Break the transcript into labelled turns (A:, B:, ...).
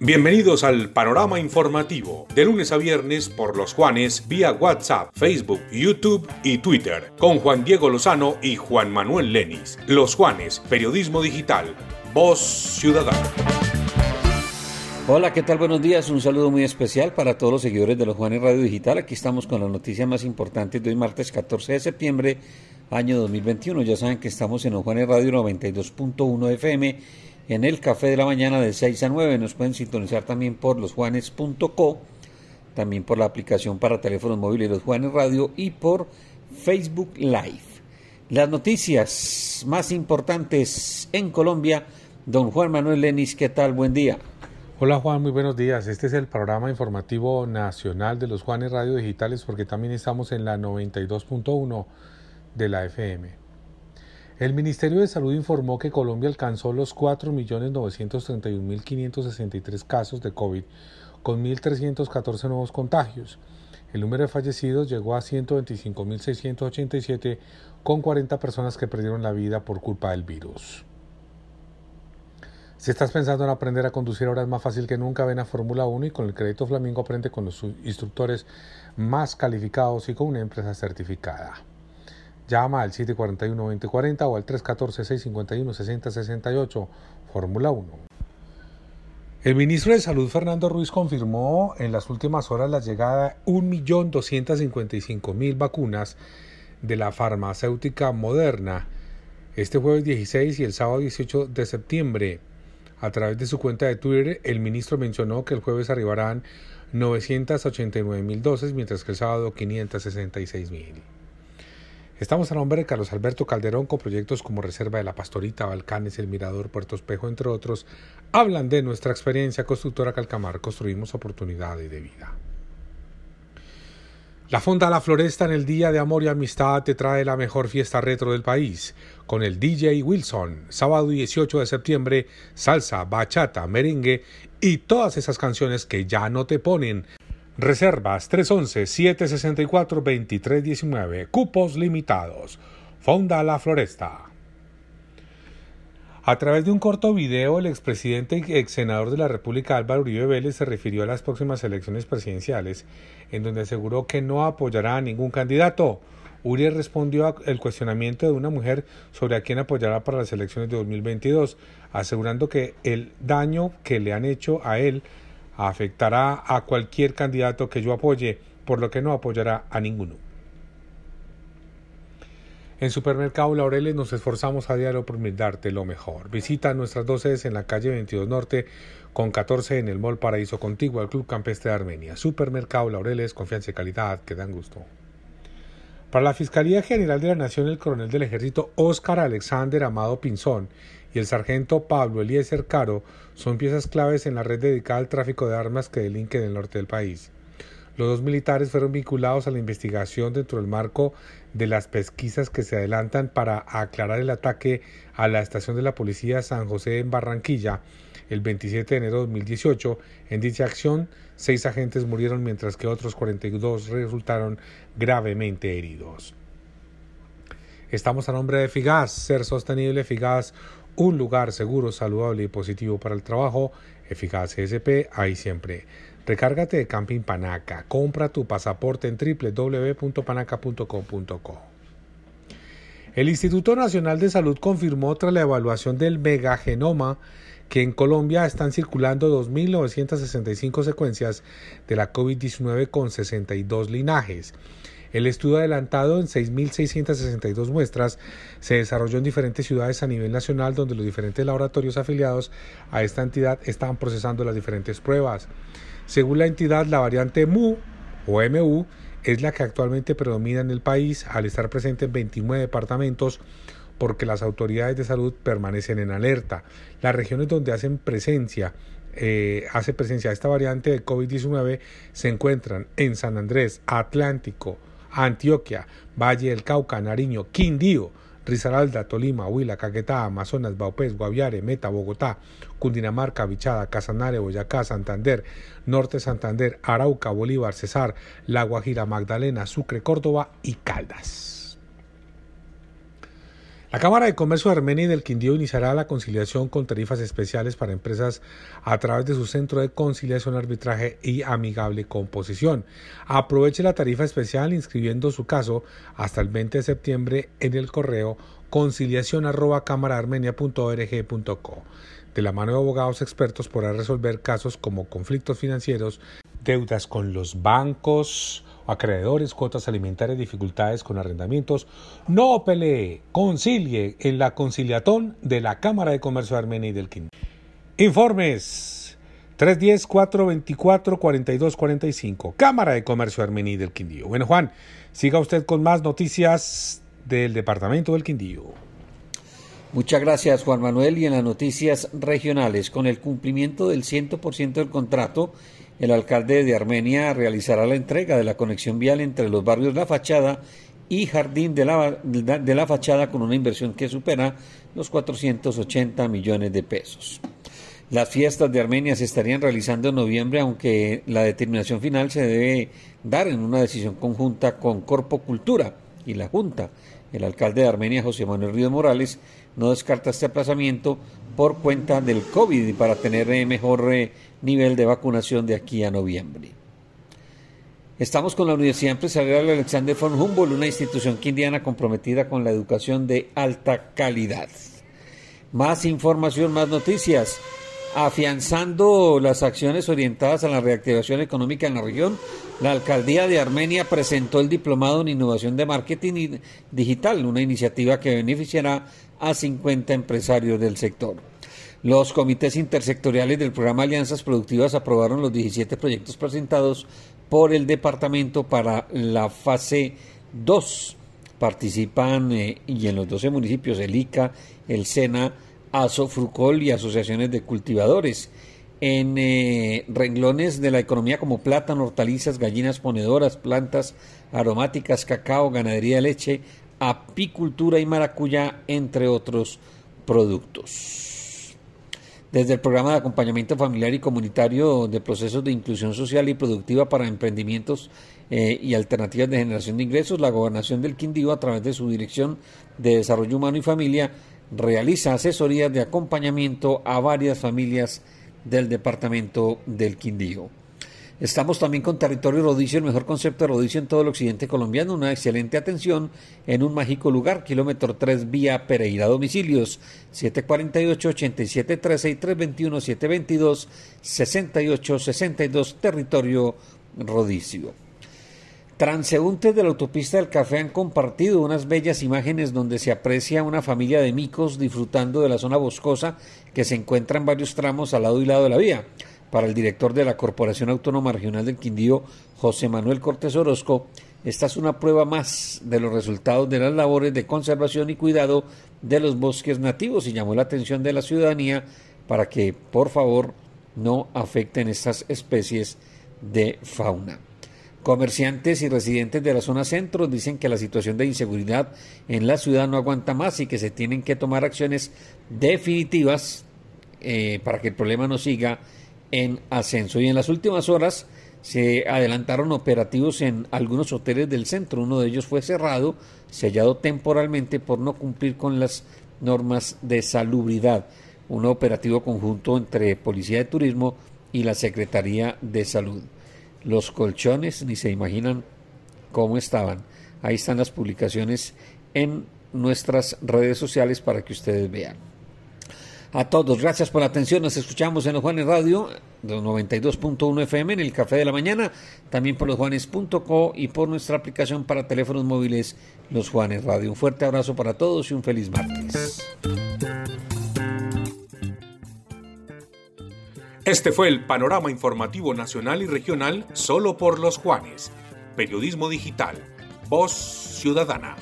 A: Bienvenidos al panorama informativo, de lunes a viernes por los Juanes vía WhatsApp, Facebook, YouTube y Twitter, con Juan Diego Lozano y Juan Manuel Lenis. Los Juanes, Periodismo Digital, Voz Ciudadana.
B: Hola, ¿qué tal? Buenos días. Un saludo muy especial para todos los seguidores de los Juanes Radio Digital. Aquí estamos con las noticias más importantes de hoy, martes 14 de septiembre, año 2021. Ya saben que estamos en los Juanes Radio 92.1 FM en el café de la mañana de 6 a 9. Nos pueden sintonizar también por losjuanes.co, también por la aplicación para teléfonos móviles Los Juanes Radio y por Facebook Live. Las noticias más importantes en Colombia, don Juan Manuel Lenis, ¿qué tal? Buen día.
C: Hola Juan, muy buenos días. Este es el programa informativo nacional de los Juanes Radio Digitales porque también estamos en la 92.1 de la FM. El Ministerio de Salud informó que Colombia alcanzó los 4.931.563 casos de COVID, con 1.314 nuevos contagios. El número de fallecidos llegó a 125.687, con 40 personas que perdieron la vida por culpa del virus. Si estás pensando en aprender a conducir ahora es más fácil que nunca, ven a Fórmula 1 y con el crédito Flamingo aprende con los instructores más calificados y con una empresa certificada. Llama al 741-2040 o al 314-651-6068, Fórmula 1. El ministro de Salud Fernando Ruiz confirmó en las últimas horas la llegada de 1.255.000 vacunas de la farmacéutica Moderna este jueves 16 y el sábado 18 de septiembre. A través de su cuenta de Twitter, el ministro mencionó que el jueves arribarán 989.000 dosis, mientras que el sábado 566.000. Estamos a nombre de Carlos Alberto Calderón con proyectos como Reserva de la Pastorita, Balcanes, El Mirador, Puerto Espejo, entre otros. Hablan de nuestra experiencia constructora Calcamar. Construimos oportunidades de vida. La Fonda La Floresta en el Día de Amor y Amistad te trae la mejor fiesta retro del país, con el DJ Wilson, sábado 18 de septiembre, salsa, bachata, merengue y todas esas canciones que ya no te ponen Reservas 311-764-2319. Cupos limitados. Fonda La Floresta. A través de un corto video, el expresidente y ex senador de la República Álvaro Uribe Vélez se refirió a las próximas elecciones presidenciales, en donde aseguró que no apoyará a ningún candidato. Uribe respondió al cuestionamiento de una mujer sobre a quién apoyará para las elecciones de 2022, asegurando que el daño que le han hecho a él afectará a cualquier candidato que yo apoye, por lo que no apoyará a ninguno. En Supermercado Laureles nos esforzamos a diario por brindarte lo mejor. Visita nuestras dos sedes en la calle 22 Norte con 14 en el Mall Paraíso Contigo al Club Campestre de Armenia. Supermercado Laureles, confianza y calidad que dan gusto. Para la Fiscalía General de la Nación, el coronel del Ejército Óscar Alexander Amado Pinzón y el sargento Pablo Eliezer Caro son piezas claves en la red dedicada al tráfico de armas que delinque en el norte del país. Los dos militares fueron vinculados a la investigación dentro del marco de las pesquisas que se adelantan para aclarar el ataque a la estación de la policía San José en Barranquilla el 27 de enero de 2018. En dicha acción, seis agentes murieron mientras que otros 42 resultaron gravemente heridos. Estamos a nombre de Figas, Ser Sostenible Figas, un lugar seguro, saludable y positivo para el trabajo, eficaz SP, ahí siempre. Recárgate de Camping Panaca, compra tu pasaporte en www.panaca.com.co. El Instituto Nacional de Salud confirmó tras la evaluación del megagenoma que en Colombia están circulando 2.965 secuencias de la COVID-19 con 62 linajes. El estudio adelantado en 6.662 muestras se desarrolló en diferentes ciudades a nivel nacional donde los diferentes laboratorios afiliados a esta entidad estaban procesando las diferentes pruebas. Según la entidad, la variante MU o MU es la que actualmente predomina en el país al estar presente en 29 departamentos porque las autoridades de salud permanecen en alerta. Las regiones donde hacen presencia eh, hace presencia esta variante de COVID-19 se encuentran en San Andrés, Atlántico, Antioquia, Valle del Cauca, Nariño, Quindío, Risaralda, Tolima, Huila, Caquetá, Amazonas, Baupés, Guaviare, Meta, Bogotá, Cundinamarca, Vichada, Casanare, Boyacá, Santander, Norte Santander, Arauca, Bolívar, Cesar, La Guajira, Magdalena, Sucre, Córdoba y Caldas. La Cámara de Comercio de Armenia y del Quindío iniciará la conciliación con tarifas especiales para empresas a través de su centro de conciliación, arbitraje y amigable composición. Aproveche la tarifa especial inscribiendo su caso hasta el 20 de septiembre en el correo conciliación De la mano de abogados expertos podrá resolver casos como conflictos financieros, deudas con los bancos, acreedores, cuotas alimentarias, dificultades con arrendamientos. No pelee, concilie en la conciliatón de la Cámara de Comercio de Armenia y del Quindío. Informes 310-424-4245. Cámara de Comercio de Armenia y del Quindío. Bueno, Juan, siga usted con más noticias del Departamento del Quindío.
B: Muchas gracias, Juan Manuel. Y en las noticias regionales, con el cumplimiento del 100% del contrato, el alcalde de Armenia realizará la entrega de la conexión vial entre los barrios La Fachada y Jardín de la, de la Fachada con una inversión que supera los 480 millones de pesos. Las fiestas de Armenia se estarían realizando en noviembre, aunque la determinación final se debe dar en una decisión conjunta con Corpo Cultura y la Junta. El alcalde de Armenia, José Manuel Río Morales, no descarta este aplazamiento por cuenta del COVID y para tener eh, mejor eh, nivel de vacunación de aquí a noviembre. Estamos con la Universidad Empresarial Alexander von Humboldt, una institución quindiana comprometida con la educación de alta calidad. Más información, más noticias. Afianzando las acciones orientadas a la reactivación económica en la región, la alcaldía de Armenia presentó el Diplomado en Innovación de Marketing Digital, una iniciativa que beneficiará a 50 empresarios del sector. Los comités intersectoriales del programa Alianzas Productivas aprobaron los 17 proyectos presentados por el departamento para la fase 2. Participan eh, y en los 12 municipios el ICA, el SENA, ASO, Frucol y asociaciones de cultivadores. En eh, renglones de la economía como plátano, hortalizas, gallinas ponedoras, plantas aromáticas, cacao, ganadería de leche, apicultura y maracuyá, entre otros productos desde el programa de acompañamiento familiar y comunitario de procesos de inclusión social y productiva para emprendimientos eh, y alternativas de generación de ingresos, la Gobernación del Quindío, a través de su Dirección de Desarrollo Humano y Familia, realiza asesorías de acompañamiento a varias familias del departamento del Quindío. Estamos también con Territorio Rodicio, el mejor concepto de rodicio en todo el occidente colombiano. Una excelente atención en un mágico lugar, kilómetro 3 vía Pereira. Domicilios 748-8713 y 321-722-6862. Territorio Rodicio. Transeúntes de la autopista del café han compartido unas bellas imágenes donde se aprecia una familia de micos disfrutando de la zona boscosa que se encuentra en varios tramos al lado y lado de la vía para el director de la Corporación Autónoma Regional del Quindío, José Manuel Cortés Orozco, esta es una prueba más de los resultados de las labores de conservación y cuidado de los bosques nativos y llamó la atención de la ciudadanía para que, por favor, no afecten estas especies de fauna. Comerciantes y residentes de la zona centro dicen que la situación de inseguridad en la ciudad no aguanta más y que se tienen que tomar acciones definitivas eh, para que el problema no siga en ascenso. Y en las últimas horas se adelantaron operativos en algunos hoteles del centro. Uno de ellos fue cerrado, sellado temporalmente por no cumplir con las normas de salubridad. Un operativo conjunto entre Policía de Turismo y la Secretaría de Salud. Los colchones ni se imaginan cómo estaban. Ahí están las publicaciones en nuestras redes sociales para que ustedes vean a todos. Gracias por la atención. Nos escuchamos en los Juanes Radio, los 92.1 FM en el Café de la Mañana, también por losjuanes.co y por nuestra aplicación para teléfonos móviles Los Juanes Radio. Un fuerte abrazo para todos y un feliz martes.
A: Este fue el panorama informativo nacional y regional solo por Los Juanes. Periodismo digital. Voz Ciudadana.